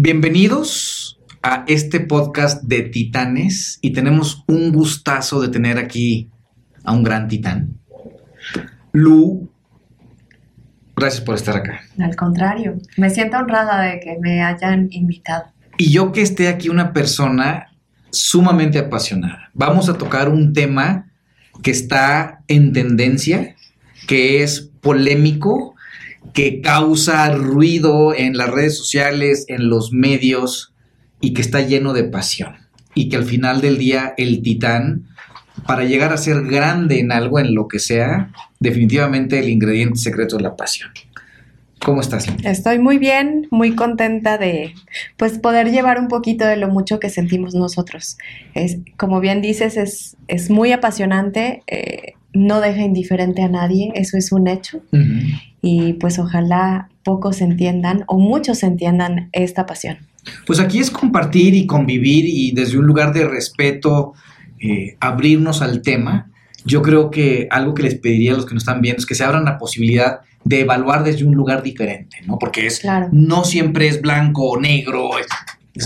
Bienvenidos a este podcast de titanes y tenemos un gustazo de tener aquí a un gran titán. Lu, gracias por estar acá. Al contrario, me siento honrada de que me hayan invitado. Y yo que esté aquí una persona sumamente apasionada. Vamos a tocar un tema que está en tendencia, que es polémico, que causa ruido en las redes sociales, en los medios y que está lleno de pasión. Y que al final del día el titán, para llegar a ser grande en algo, en lo que sea, definitivamente el ingrediente secreto es la pasión. ¿Cómo estás? Estoy muy bien, muy contenta de pues poder llevar un poquito de lo mucho que sentimos nosotros. Es, como bien dices, es, es muy apasionante, eh, no deja indiferente a nadie, eso es un hecho. Y pues ojalá pocos entiendan o muchos entiendan esta pasión. Pues aquí es compartir y convivir y desde un lugar de respeto eh, abrirnos al tema. Yo creo que algo que les pediría a los que nos están viendo es que se abran la posibilidad de evaluar desde un lugar diferente, ¿no? Porque es no siempre es blanco o negro.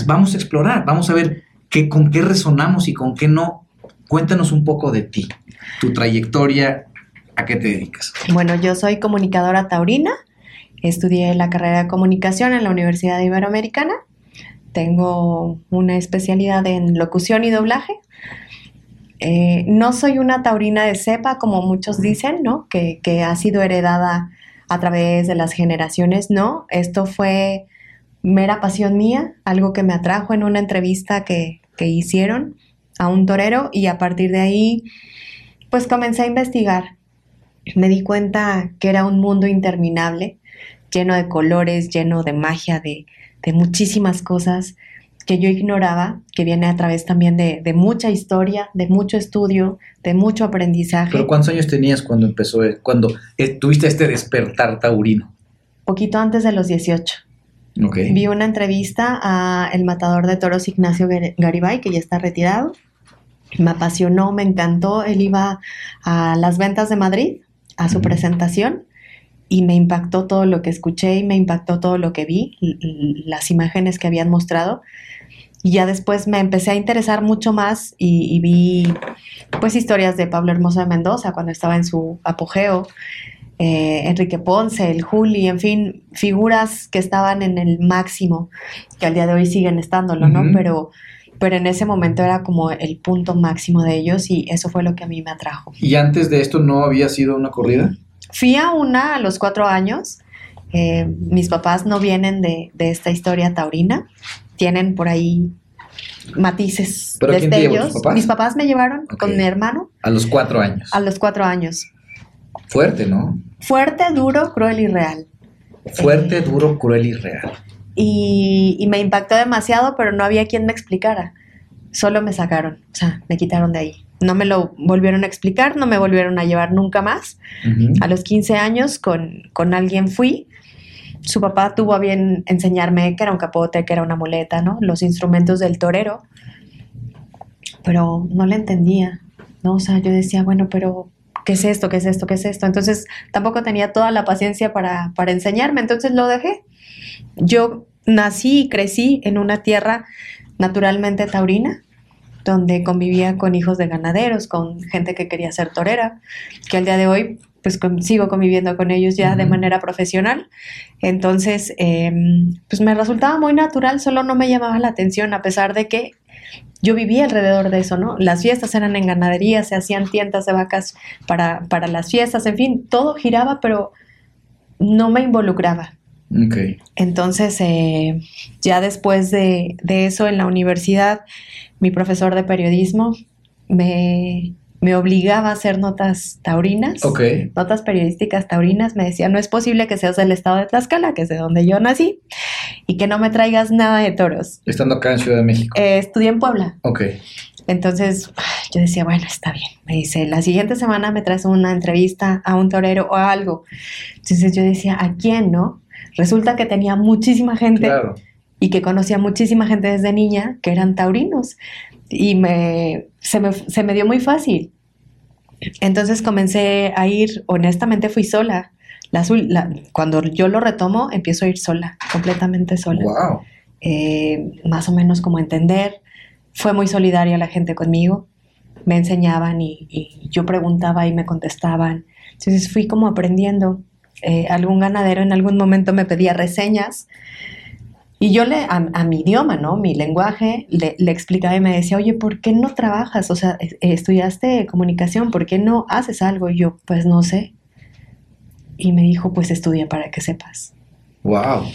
vamos a explorar, vamos a ver qué, con qué resonamos y con qué no. Cuéntanos un poco de ti, tu trayectoria, a qué te dedicas. Bueno, yo soy comunicadora taurina, estudié la carrera de comunicación en la Universidad Iberoamericana, tengo una especialidad en locución y doblaje. Eh, no soy una taurina de cepa, como muchos dicen, ¿no? Que, que ha sido heredada a través de las generaciones, no, esto fue mera pasión mía, algo que me atrajo en una entrevista que, hicieron a un torero y a partir de ahí pues comencé a investigar. Me di cuenta que era un mundo interminable, lleno de colores, lleno de magia, de, de muchísimas cosas que yo ignoraba, que viene a través también de, mucha historia, de mucho estudio, de mucho aprendizaje. ¿Pero cuántos años tenías cuando empezó, cuando eh, tuviste este despertar taurino? Poquito antes de los 18. Okay. Vi una entrevista a el matador de toros Ignacio Garibay, que ya está retirado. Me apasionó, me encantó. Él iba a las ventas de Madrid, a su presentación, y me impactó todo lo que escuché y me impactó todo lo que vi, las imágenes que habían mostrado. Y ya después me empecé a interesar mucho más y, vi pues historias de Pablo Hermoso de Mendoza cuando estaba en su apogeo, eh, Enrique Ponce, el Juli, en fin, figuras que estaban en el máximo, que al día de hoy siguen estándolo, ¿no? Pero, pero en ese momento era como el punto máximo de ellos y eso fue lo que a mí me atrajo. ¿Y antes de esto no había sido una corrida? Fui a una a los cuatro años. Eh, mis papás no vienen de, de esta historia taurina tienen por ahí matices ¿Pero destellos. Papás? Mis papás me llevaron con mi hermano. A los cuatro años. A los cuatro años. Fuerte, ¿no? Fuerte, duro, cruel y real. Fuerte, duro, cruel y real. Y, y, me impactó demasiado, pero no había quien me explicara. Solo me sacaron, o sea, me quitaron de ahí. No me lo volvieron a explicar, no me volvieron a llevar nunca más. A los 15 años con, con alguien fui su papá tuvo a bien enseñarme que era un capote, que era una muleta, ¿no? Los instrumentos del torero. Pero no le entendía, ¿no? O sea, yo decía, bueno, pero ¿qué es esto? ¿Qué es esto? ¿Qué es esto? Entonces tampoco tenía toda la paciencia para, para enseñarme, entonces lo dejé. Yo nací y crecí en una tierra naturalmente taurina, donde convivía con hijos de ganaderos, con gente que quería ser torera, que al día de hoy pues sigo conviviendo con ellos ya de manera profesional. Entonces, em, pues me resultaba muy natural, solo no me llamaba la atención, a pesar de que yo vivía alrededor de eso, ¿no? Las fiestas eran en ganadería, se hacían tiendas de vacas para, para las fiestas, en fin, todo giraba, pero no me involucraba. Okay. Entonces, eh, ya después de, de eso en la universidad, mi profesor de periodismo me, me obligaba a hacer notas taurinas, notas periodísticas taurinas. Me decía, no es posible que seas del estado de Tlaxcala, que es de donde yo nací, y que no me traigas nada de toros. Estando acá en Ciudad de México. Eh, estudié en Puebla. Ok. Entonces yo decía, bueno, está bien. Me dice, la siguiente semana me traes una entrevista a un torero o algo. Entonces yo decía, ¿a quién, no? Resulta que tenía muchísima gente y que conocía muchísima gente desde niña que eran taurinos y me, se, me, se me dio muy fácil. Entonces comencé a ir, honestamente fui sola. La, cuando yo lo retomo, empiezo a ir sola, completamente sola. Wow. eh, más o menos como entender. Fue muy solidaria la gente conmigo, me enseñaban y, yo preguntaba y me contestaban. Entonces fui como aprendiendo. Eh, algún ganadero en algún momento me pedía reseñas y yo le, a, mi idioma, ¿no? Mi lenguaje, le, le, explicaba y me decía, oye, ¿por qué no trabajas? O sea, estudiaste comunicación, ¿por qué no haces algo? Y yo, pues no sé. Y me dijo, pues estudia para que sepas. Wow.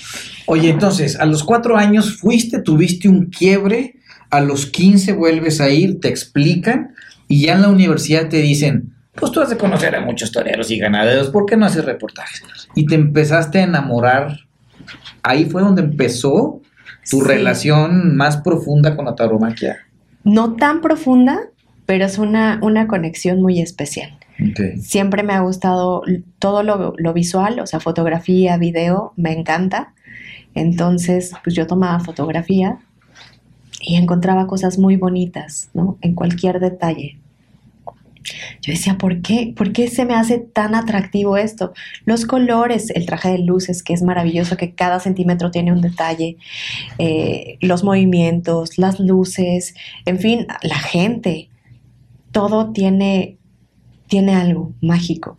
Oye, entonces, a los cuatro años fuiste, tuviste un quiebre, a los 15 vuelves a ir, te explican, y ya en la universidad te dicen, pues tú has de conocer a muchos toreros y ganaderos, ¿por qué no haces reportajes? Y te empezaste a enamorar ahí fue donde empezó tu relación más profunda con la tauromaquia. No tan profunda, pero es una, una conexión muy especial. Siempre me ha gustado todo lo, lo, visual, o sea, fotografía, video, me encanta. Entonces, pues yo tomaba fotografía y encontraba cosas muy bonitas, ¿no? En cualquier detalle. Yo decía, ¿por qué? ¿Por qué se me hace tan atractivo esto? Los colores, el traje de luces, que es maravilloso, que cada centímetro tiene un detalle, eh, los movimientos, las luces, en fin, la gente, todo tiene tiene algo mágico.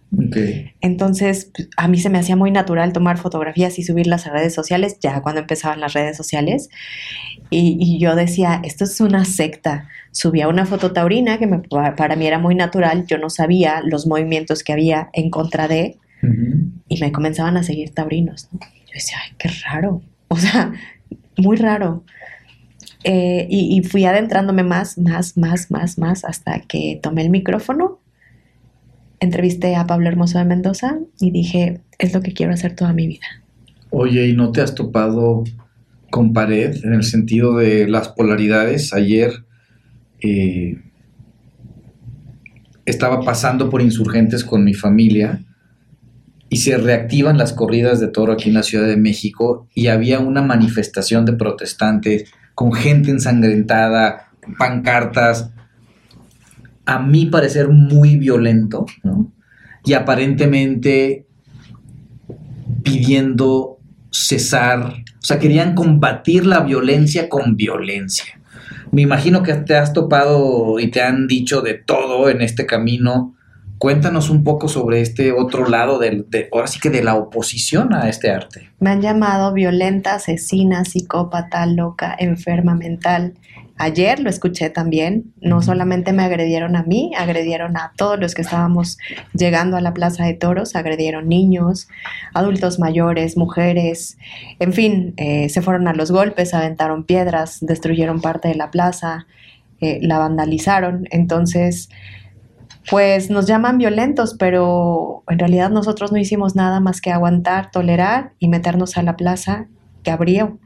Entonces, pues, a mí se me hacía muy natural tomar fotografías y subirlas a redes sociales, ya cuando empezaban las redes sociales. Y, yo decía, esto es una secta. Subía una foto taurina que para mí era muy natural, yo no sabía los movimientos que había en contra de, y me comenzaban a seguir taurinos. Yo decía, ay, qué raro. O sea, muy raro. Eh, y, y fui adentrándome más, más, más, más, más, hasta que tomé el micrófono entrevisté a Pablo Hermoso de Mendoza y dije, es lo que quiero hacer toda mi vida. Oye, ¿y no te has topado con pared en el sentido de las polaridades? Ayer eh, estaba pasando por insurgentes con mi familia y se reactivan las corridas de toro aquí en la Ciudad de México y había una manifestación de protestantes con gente ensangrentada, pancartas, a mi parecer, muy violento, ¿no? Y aparentemente pidiendo cesar, o sea, querían combatir la violencia con violencia. Me imagino que te has topado y te han dicho de todo en este camino. Cuéntanos un poco sobre este otro lado, de, ahora sí que de la oposición a este arte. Me han llamado violenta, asesina, psicópata, loca, enferma mental, Ayer lo escuché también, no solamente me agredieron a mí, agredieron a todos los que estábamos llegando a la Plaza de Toros, agredieron niños, adultos mayores, mujeres, en fin, eh, se fueron a los golpes, aventaron piedras, destruyeron parte de la plaza, eh, la vandalizaron, entonces pues nos llaman violentos, pero en realidad nosotros no hicimos nada más que aguantar, tolerar y meternos a la plaza que abrió.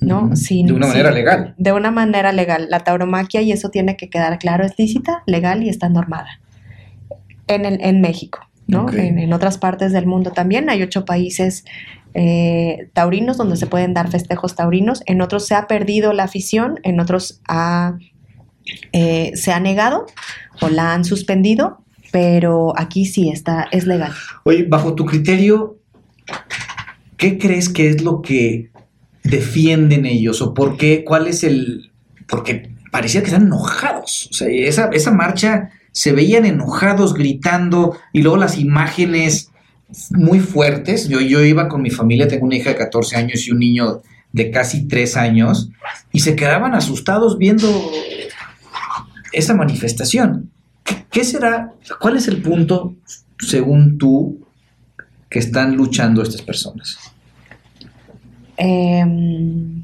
¿No? de una manera legal. De una manera legal. La tauromaquia, y eso tiene que quedar claro, es lícita, legal y está normada. En, el, en México, ¿no? En, otras partes del mundo también. Hay ocho países eh, taurinos donde se pueden dar festejos taurinos. En otros se ha perdido la afición, en otros eh, se ha negado o la han suspendido, pero aquí sí está, es legal. Oye, bajo tu criterio, ¿qué crees que es lo que defienden ellos o por qué, cuál es el... porque parecía que están enojados. O sea, esa, esa marcha se veían enojados, gritando, y luego las imágenes muy fuertes. Yo, yo iba con mi familia, tengo una hija de 14 años y un niño de casi 3 años, y se quedaban asustados viendo esa manifestación. ¿Qué, ¿Qué, será? ¿Cuál es el punto, según tú, que están luchando estas personas? Em,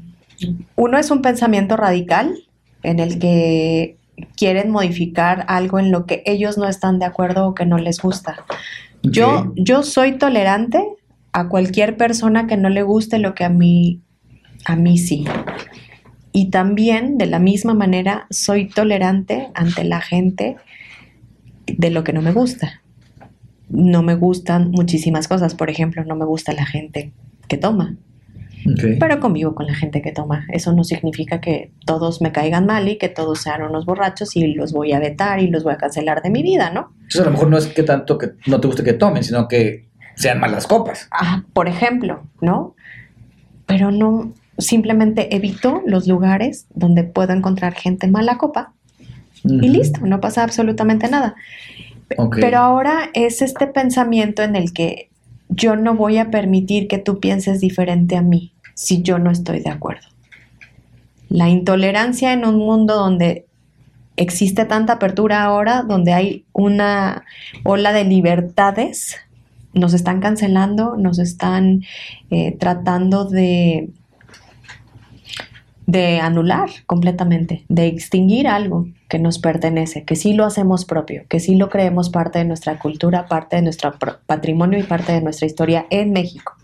uno es un pensamiento radical en el que quieren modificar algo en lo que ellos no están de acuerdo o que no les gusta. Yo, yo soy tolerante a cualquier persona que no le guste lo que a mí, a mí sí. Y también, de la misma manera, soy tolerante ante la gente de lo que no me gusta. No me gustan muchísimas cosas. Por ejemplo, no me gusta la gente que toma. Pero convivo con la gente que toma. Eso no significa que todos me caigan mal y que todos sean unos borrachos y los voy a vetar y los voy a cancelar de mi vida, ¿no? Entonces a lo mejor no es que tanto que no te guste que tomen, sino que sean malas copas. Ah, por ejemplo, ¿no? Pero no, simplemente evito los lugares donde puedo encontrar gente mala copa y listo, no pasa absolutamente nada. Pero ahora es este pensamiento en el que yo no voy a permitir que tú pienses diferente a mí si yo no estoy de acuerdo. La intolerancia en un mundo donde existe tanta apertura ahora, donde hay una ola de libertades, nos están cancelando, nos están eh, tratando de de anular completamente, de extinguir algo que nos pertenece, que sí lo hacemos propio, que sí lo creemos parte de nuestra cultura, parte de nuestro patrimonio y parte de nuestra historia en México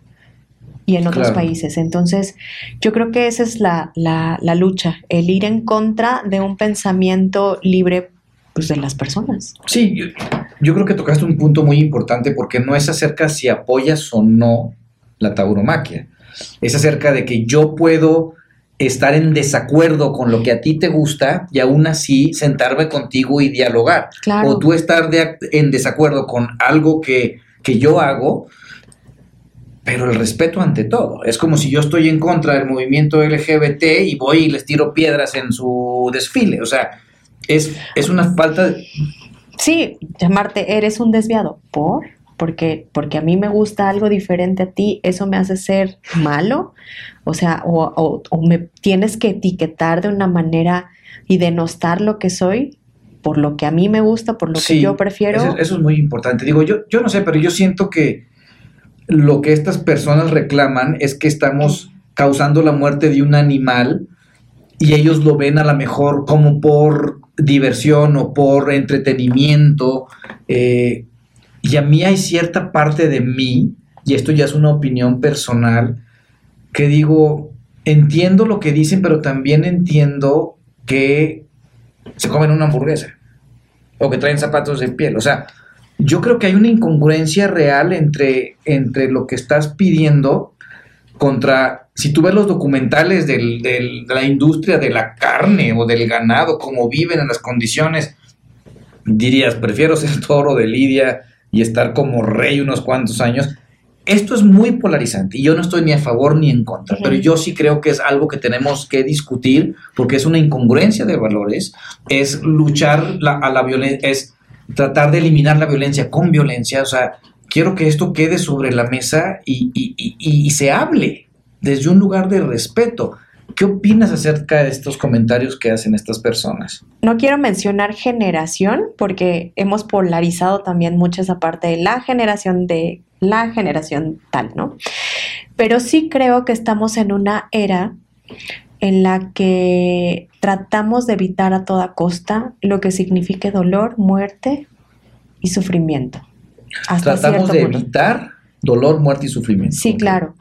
y en otros países. Entonces, yo creo que esa es la, lucha, el ir en contra de un pensamiento libre pues, de las personas. Sí, yo, yo creo que tocaste un punto muy importante porque no es acerca si apoyas o no la tauromaquia, es acerca de que yo puedo estar en desacuerdo con lo que a ti te gusta y aún así sentarme contigo y dialogar. O tú estar en desacuerdo con algo que, que yo hago, pero el respeto ante todo. Es como si yo estoy en contra del movimiento LGBT y voy y les tiro piedras en su desfile. O sea, es, es una falta de... Sí, llamarte, eres un desviado. ¿Por? porque, porque a mí me gusta algo diferente a ti, eso me hace ser malo, o sea, o, me tienes que etiquetar de una manera y denostar lo que soy por lo que a mí me gusta, por lo que yo prefiero. Eso, eso, es muy importante. Digo, yo, yo no sé, pero yo siento que lo que estas personas reclaman es que estamos causando la muerte de un animal y ellos lo ven a lo mejor como por diversión o por entretenimiento. Eh, y a mí hay cierta parte de mí, y esto ya es una opinión personal, que digo, entiendo lo que dicen, pero también entiendo que se comen una hamburguesa o que traen zapatos de piel. O sea, yo creo que hay una incongruencia real entre, entre lo que estás pidiendo contra, si tú ves los documentales de la industria de la carne o del ganado, cómo viven en las condiciones, dirías, prefiero ser toro de Lidia y estar como rey unos cuantos años. Esto es muy polarizante y yo no estoy ni a favor ni en contra, pero yo sí creo que es algo que tenemos que discutir porque es una incongruencia de valores, es luchar a la violencia, es tratar de eliminar la violencia con violencia, o sea, quiero que esto quede sobre la mesa y, y se hable desde un lugar de respeto. ¿Qué opinas acerca de estos comentarios que hacen estas personas? No quiero mencionar generación porque hemos polarizado también mucho esa parte de la generación de la generación tal, ¿no? Pero sí creo que estamos en una era en la que tratamos de evitar a toda costa lo que signifique dolor, muerte y sufrimiento. tratamos de evitar dolor, muerte y sufrimiento. Sí, claro.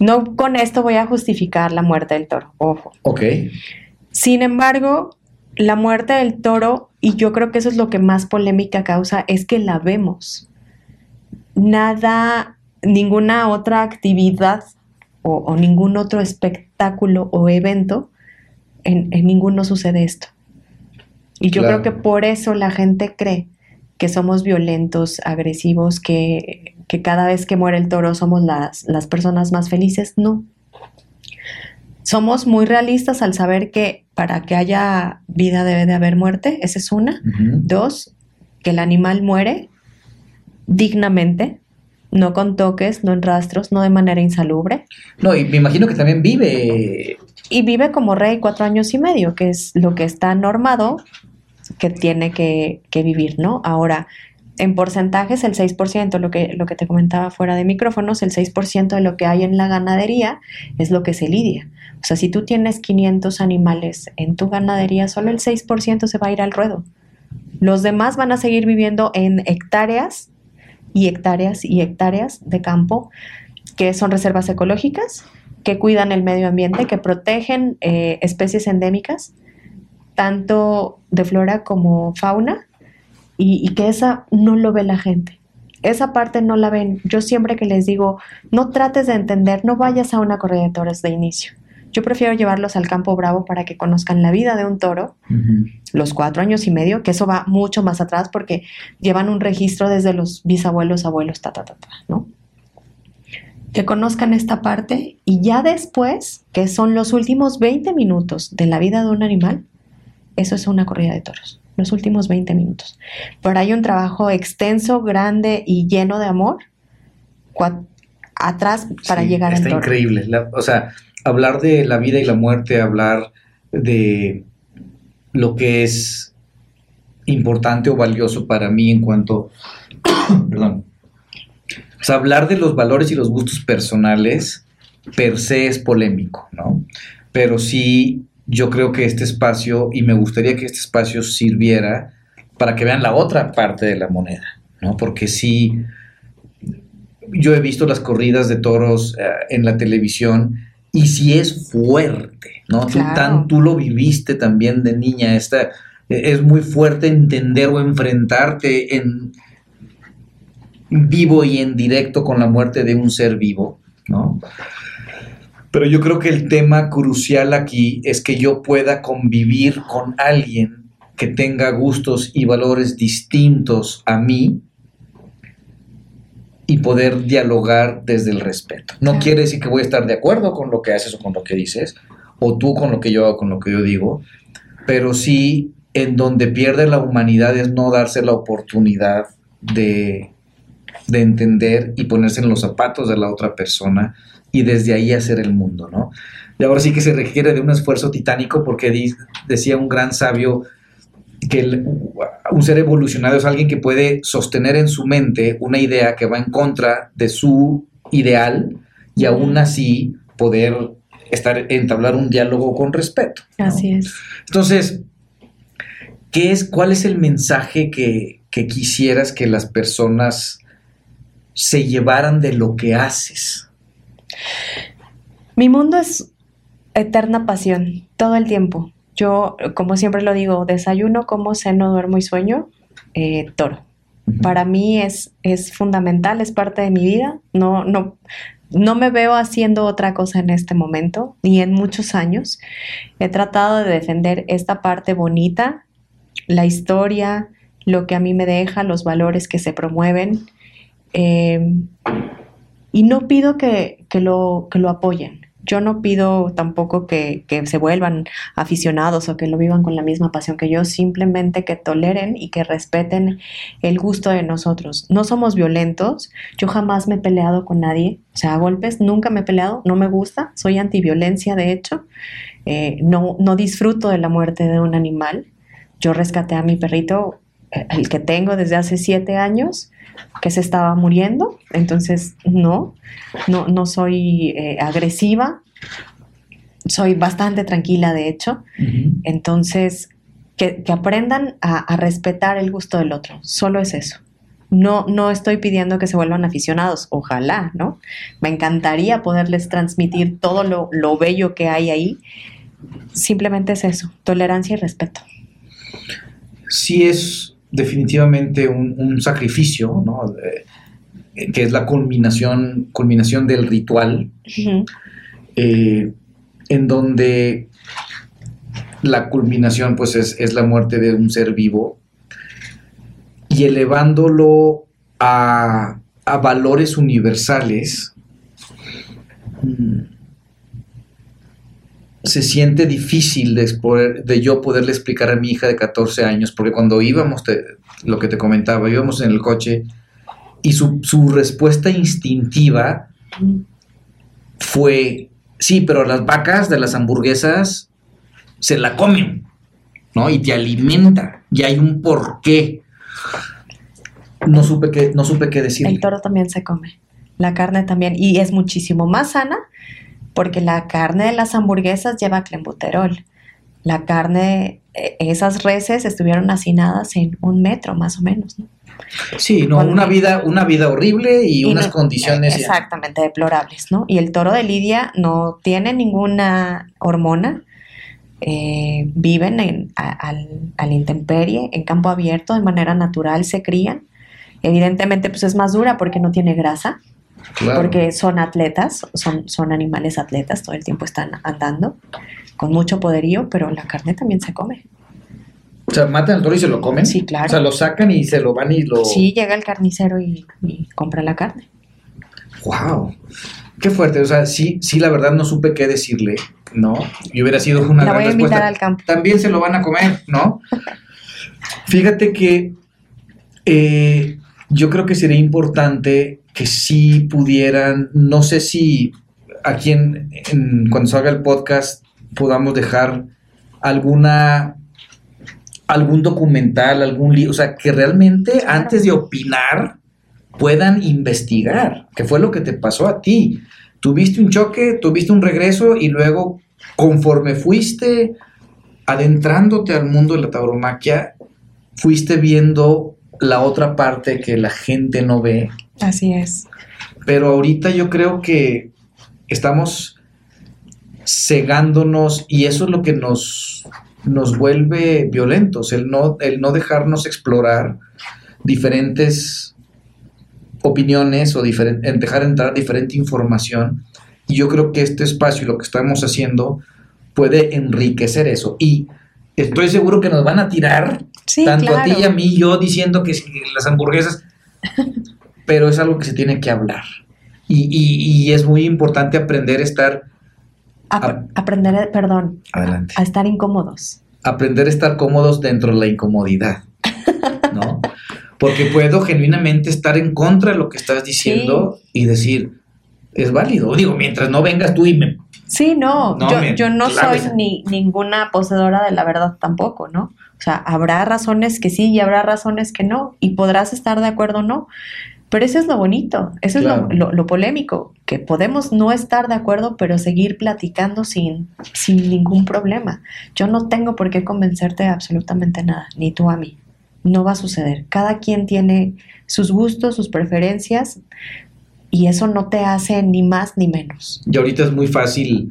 No con esto voy a justificar la muerte del toro, ojo. Ok. Sin embargo, la muerte del toro, y yo creo que eso es lo que más polémica causa, es que la vemos. Nada, ninguna otra actividad o, ningún otro espectáculo o evento, en, ninguno sucede esto. Y yo creo que por eso la gente cree que somos violentos, agresivos, que, cada vez que muere el toro somos las, las personas más felices. No. Somos muy realistas al saber que para que haya vida debe de haber muerte, esa es una. Dos, que el animal muere dignamente, no con toques, no en rastros, no de manera insalubre. No, y me imagino que también vive. Y vive como rey cuatro años y medio, que es lo que está normado que tiene que, vivir, ¿no? Ahora, en porcentajes, el 6%, lo que, lo que te comentaba fuera de micrófonos, el 6% de lo que hay en la ganadería es lo que se lidia. O sea, si tú tienes 500 animales en tu ganadería, solo el 6% se va a ir al ruedo. Los demás van a seguir viviendo en hectáreas y hectáreas y hectáreas de campo, que son reservas ecológicas, que cuidan el medio ambiente, que protegen eh, especies endémicas tanto de flora como fauna, y, que esa no lo ve la gente. Esa parte no la ven. Yo siempre que les digo, no trates de entender, no vayas a una corrida de toros de inicio. Yo prefiero llevarlos al campo bravo para que conozcan la vida de un toro, los cuatro años y medio, que eso va mucho más atrás porque llevan un registro desde los bisabuelos, abuelos, ta, ta, ta, ta, ¿no? que conozcan esta parte y ya después, que son los últimos 20 minutos de la vida de un animal, eso es una corrida de toros, los últimos 20 minutos. Pero hay un trabajo extenso, grande y lleno de amor atrás para llegar al toro. Está increíble. o sea, hablar de la vida y la muerte, hablar de lo que es importante o valioso para mí en cuanto, perdón, o sea, hablar de los valores y los gustos personales per se es polémico, ¿no? Pero sí, yo creo que este espacio, y me gustaría que este espacio sirviera para que vean la otra parte de la moneda, ¿no? Porque sí, yo he visto las corridas de toros eh, en la televisión y sí es fuerte, ¿no? Tú, tan, tú lo viviste también de niña, esta, e, es muy fuerte entender o enfrentarte en vivo y en directo con la muerte de un ser vivo, ¿no? Pero yo creo que el tema crucial aquí es que yo pueda convivir con alguien que tenga gustos y valores distintos a mí y poder dialogar desde el respeto. No quiere decir que voy a estar de acuerdo con lo que haces o con lo que dices, o tú con lo que yo hago, con lo que yo digo, pero sí en donde pierde la humanidad es no darse la oportunidad de de entender y ponerse en los zapatos de la otra persona y desde ahí hacer el mundo, ¿no? Y ahora sí que se requiere de un esfuerzo titánico porque decía un gran sabio que un ser evolucionado es alguien que puede sostener en su mente una idea que va en contra de su ideal y aún así poder estar entablar un diálogo con respeto. Así es. Entonces, ¿qué es, ¿cuál es el mensaje que, que quisieras que las personas se llevaran de lo que haces? Mi mundo es eterna pasión, todo el tiempo. Yo, como siempre lo digo, desayuno, como ceno, duermo y sueño, eh, toro. Para mí es, es fundamental, es parte de mi vida. No, no, no me veo haciendo otra cosa en este momento, ni en muchos años. He tratado de defender esta parte bonita, la historia, lo que a mí me deja, los valores que se promueven Em, y no pido que, lo, que lo apoyen. Yo no pido tampoco que, se vuelvan aficionados o que lo vivan con la misma pasión que yo, simplemente que toleren y que respeten el gusto de nosotros. No somos violentos, yo jamás me he peleado con nadie, o sea, a golpes nunca me he peleado, no me gusta, soy antiviolencia de hecho, eh, no, no disfruto de la muerte de un animal. Yo rescaté a mi perrito, el que tengo desde hace siete años, que se estaba muriendo, entonces no, no, no soy eh, agresiva, soy bastante tranquila de hecho, entonces que, aprendan a, respetar el gusto del otro, solo es eso. No, no estoy pidiendo que se vuelvan aficionados, ojalá, ¿no? Me encantaría poderles transmitir todo lo, lo bello que hay ahí. Simplemente es eso, tolerancia y respeto. Sí es definitivamente un, sacrificio, ¿no? que es la culminación, culminación del ritual, eh, en donde la culminación pues es, la muerte de un ser vivo y elevándolo a, a valores universales. Mm, se siente difícil de, de, yo poderle explicar a mi hija de 14 años, porque cuando íbamos, lo que te comentaba, íbamos en el coche y su, respuesta instintiva fue, sí, pero las vacas de las hamburguesas se la comen, ¿no? Y te alimenta, y hay un porqué. No supe qué, no supe qué decir. El toro también se come, la carne también, y es muchísimo más sana porque la carne de las hamburguesas lleva clenbuterol. La carne, e, esas reses estuvieron hacinadas en un metro más o menos, ¿no? Sí, no, una vida, una vida horrible y, unas condiciones. Exactamente, deplorables, ¿no? Y el toro de Lidia no tiene ninguna hormona, eh, viven en, al, al, intemperie, en campo abierto, de manera natural, se crían. Evidentemente, pues es más dura porque no tiene grasa, porque son atletas, son, son animales atletas, todo el tiempo están andando con mucho poderío, pero la carne también se come. O sea, matan al toro y se lo comen. Sí, claro. O sea, lo sacan y se lo van y lo. Sí, llega el carnicero y, compra la carne. Wow. Qué fuerte. O sea, sí, sí, la verdad no supe qué decirle, ¿no? Y hubiera sido una La gran voy a respuesta. al campo. También se lo van a comer, ¿no? Fíjate que eh, yo creo que sería importante que sí pudieran, no sé si aquí en, en- cuando salga el podcast podamos dejar alguna algún documental, algún libro, o sea, que realmente antes de opinar puedan investigar, que fue lo que te pasó a ti. Tuviste un choque, tuviste un regreso y luego conforme fuiste adentrándote al mundo de la tauromaquia, fuiste viendo la otra parte que la gente no ve. Así es. Pero ahorita yo creo que estamos cegándonos y eso es lo que nos, nos vuelve violentos, el no, el no dejarnos explorar diferentes opiniones o diferen- en dejar entrar diferente información. Y yo creo que este espacio y lo que estamos haciendo puede enriquecer eso. Y estoy seguro que nos van a tirar Sí, tanto claro. a ti y a mí, yo diciendo que si las hamburguesas, pero es algo que se tiene que hablar. Y, y- y es muy importante aprender a estar, Ap- aprender, perdón, adelante, a estar incómodos. aprender a estar cómodos dentro de la incomodidad, ¿no? Porque puedo genuinamente estar en contra de lo que estás diciendo y decir, es válido. Digo, mientras no vengas tú y me... Sí, no, No, yo, me- yo no claro. soy ni ninguna poseedora de la verdad tampoco, ¿no? O sea, habrá razones que sí y habrá razones que no, y podrás estar de acuerdo o no. Pero eso es lo bonito, eso Claro. es lo, lo- lo polémico, que podemos no estar de acuerdo, pero seguir platicando sin, sin ningún problema. Yo no tengo por qué convencerte de absolutamente nada, ni tú a mí. No va a suceder. Cada quien tiene sus gustos, sus preferencias, y eso no te hace ni más ni menos. Y ahorita es muy fácil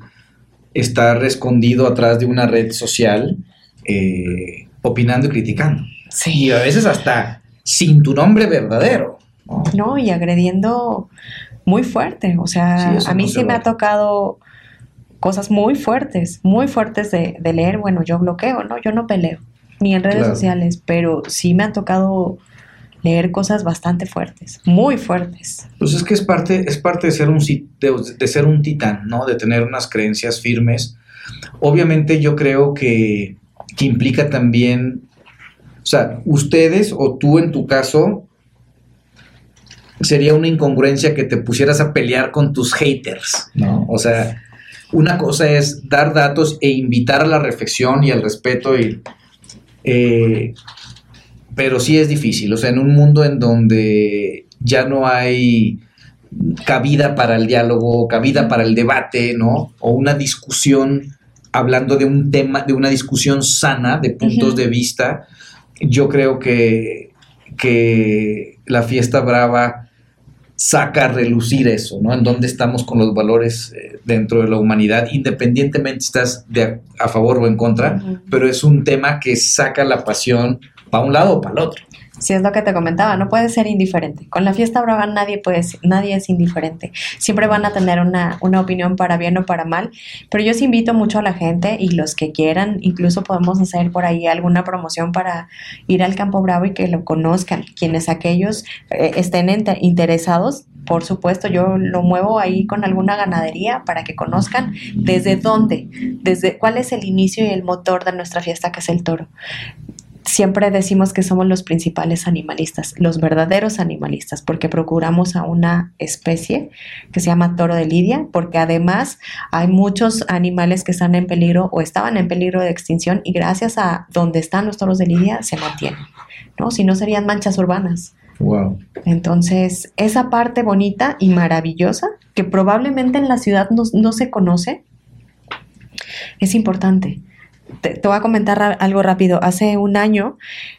estar escondido atrás de una red social eh, opinando y criticando. Y a veces hasta sin tu nombre verdadero. ¿No? Y agrediendo muy fuerte. O sea, Sí, a mí no sí me ha tocado cosas muy fuertes, muy fuertes de, de leer. Bueno, yo bloqueo, ¿no? Yo no peleo, ni en redes Claro. sociales, pero sí me han tocado leer cosas bastante fuertes, muy fuertes. Pues es que es parte, es parte de ser un de, de ser un titán, ¿no? De tener unas creencias firmes. Obviamente yo creo que, que implica también, o sea, ustedes o tú en tu caso, sería una incongruencia que te pusieras a pelear con tus haters, ¿no? O sea, una cosa es dar datos e invitar a la reflexión y al respeto y... eh, pero sí es difícil, o sea, en un mundo en donde ya no hay cabida para el diálogo, cabida para el debate, ¿no? O una discusión hablando de un tema, de una discusión sana de puntos de vista, yo creo que, que la fiesta brava saca a relucir eso, ¿no? En dónde estamos con los valores eh, dentro de la humanidad, independientemente si estás de a, a favor o en contra, pero es un tema que saca la pasión para un lado o para el otro. Si es lo que te comentaba, no puedes ser indiferente. Con la fiesta brava nadie, puede, nadie es indiferente. Siempre van a tener una, una opinión para bien o para mal, pero yo sí invito mucho a la gente y los que quieran, incluso podemos hacer por ahí alguna promoción para ir al Campo Bravo y que lo conozcan. Quienes aquellos eh, estén interesados, por supuesto, yo lo muevo ahí con alguna ganadería para que conozcan desde dónde, desde cuál es el inicio y el motor de nuestra fiesta que es el toro siempre decimos que somos los principales animalistas, los verdaderos animalistas, porque procuramos a una especie que se llama toro de lidia, porque además hay muchos animales que están en peligro o estaban en peligro de extinción y gracias a donde están los toros de lidia se mantienen, ¿no? Si no serían manchas urbanas. Wow. Entonces, esa parte bonita y maravillosa que probablemente en la ciudad no, no se conoce, es importante. Te, voy a comentar algo rápido. Hace un año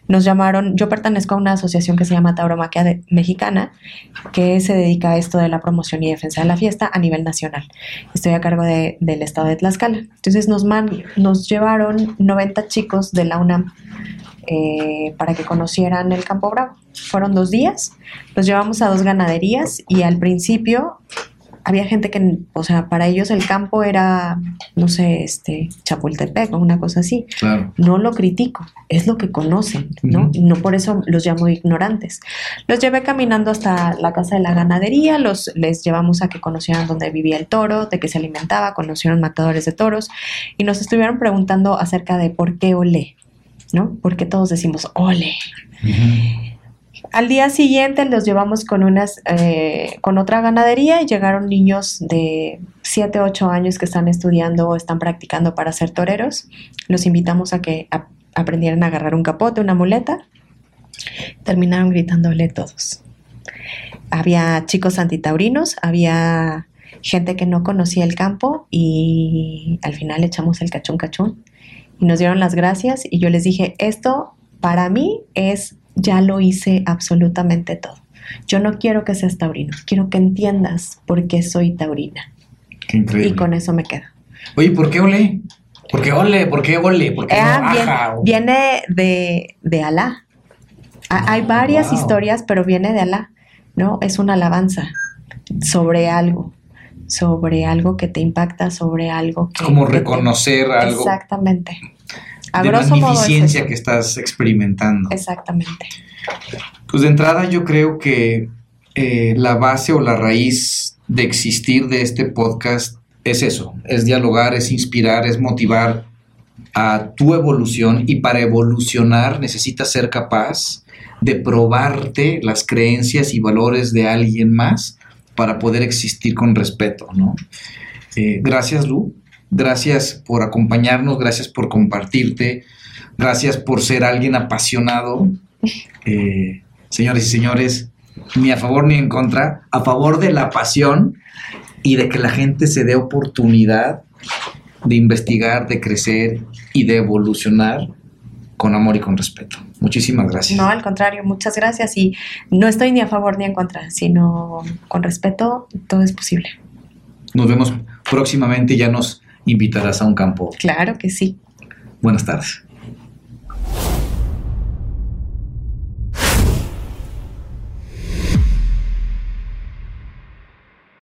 nos llamaron, yo pertenezco a una asociación que se llama Tauromaquia de- Mexicana, que se dedica a esto de la promoción y defensa de la fiesta a nivel nacional. Estoy a cargo de- del estado de Tlaxcala. Entonces nos, man- nos llevaron 90 chicos de la UNAM eh, para que conocieran el Campo Bravo. Fueron dos días, los llevamos a dos ganaderías y al principio había gente que, o sea, para ellos el campo era, no sé, este, Chapultepec o una cosa así. Claro. No lo critico, es lo que conocen, ¿no? Ujú. Y no por eso los llamo ignorantes. Los llevé caminando hasta la casa de la ganadería, los, les llevamos a que conocieran dónde vivía el toro, de qué se alimentaba, conocieron matadores de toros y nos estuvieron preguntando acerca de por qué olé, ¿no? Porque todos decimos ole. Al día siguiente los llevamos con unas, eh, con otra ganadería y llegaron niños de 7, 8 años que están estudiando o están practicando para ser toreros. Los invitamos a que aprendieran a agarrar un capote, una muleta. Terminaron gritándole todos. Había chicos antitaurinos, había gente que no conocía el campo y al final echamos el cachún cachún y nos dieron las gracias y yo les dije, esto para mí es, ya lo hice absolutamente todo. Yo no quiero que seas taurino, quiero que entiendas por qué soy taurina. Qué increíble. Y con eso me quedo. Oye, ¿por qué ole? ¿Por qué ole? ¿Por qué ole? ¿Por qué no Ah, aja? O- viene de, de Alá. Ha- Hay varias wow. historias, pero viene de Alá, ¿no? Es una alabanza sobre algo, sobre algo que te impacta, sobre algo que... Es como te- reconocer algo Exactamente. A de modo es magnificencia eso. que estás experimentando. Exactamente. Pues de entrada yo creo que eh, la base o la raíz de existir de este podcast es eso, es dialogar, es inspirar, es motivar a tu evolución y para evolucionar necesitas ser capaz de probarte las creencias y valores de alguien más para poder existir con respeto, ¿no? Eh, gracias, Lu. Gracias por acompañarnos, gracias por compartirte, gracias por ser alguien apasionado. Eh, señores y señores, ni a favor ni en contra, a favor de la pasión y de que la gente se dé oportunidad de investigar, de crecer y de evolucionar con amor y con respeto. Muchísimas gracias. No, al contrario, muchas gracias. Y no estoy ni a favor ni en contra, sino con respeto, todo es posible. Nos vemos próximamente, ya nos invitarás a un campo. Claro que sí. Buenas tardes.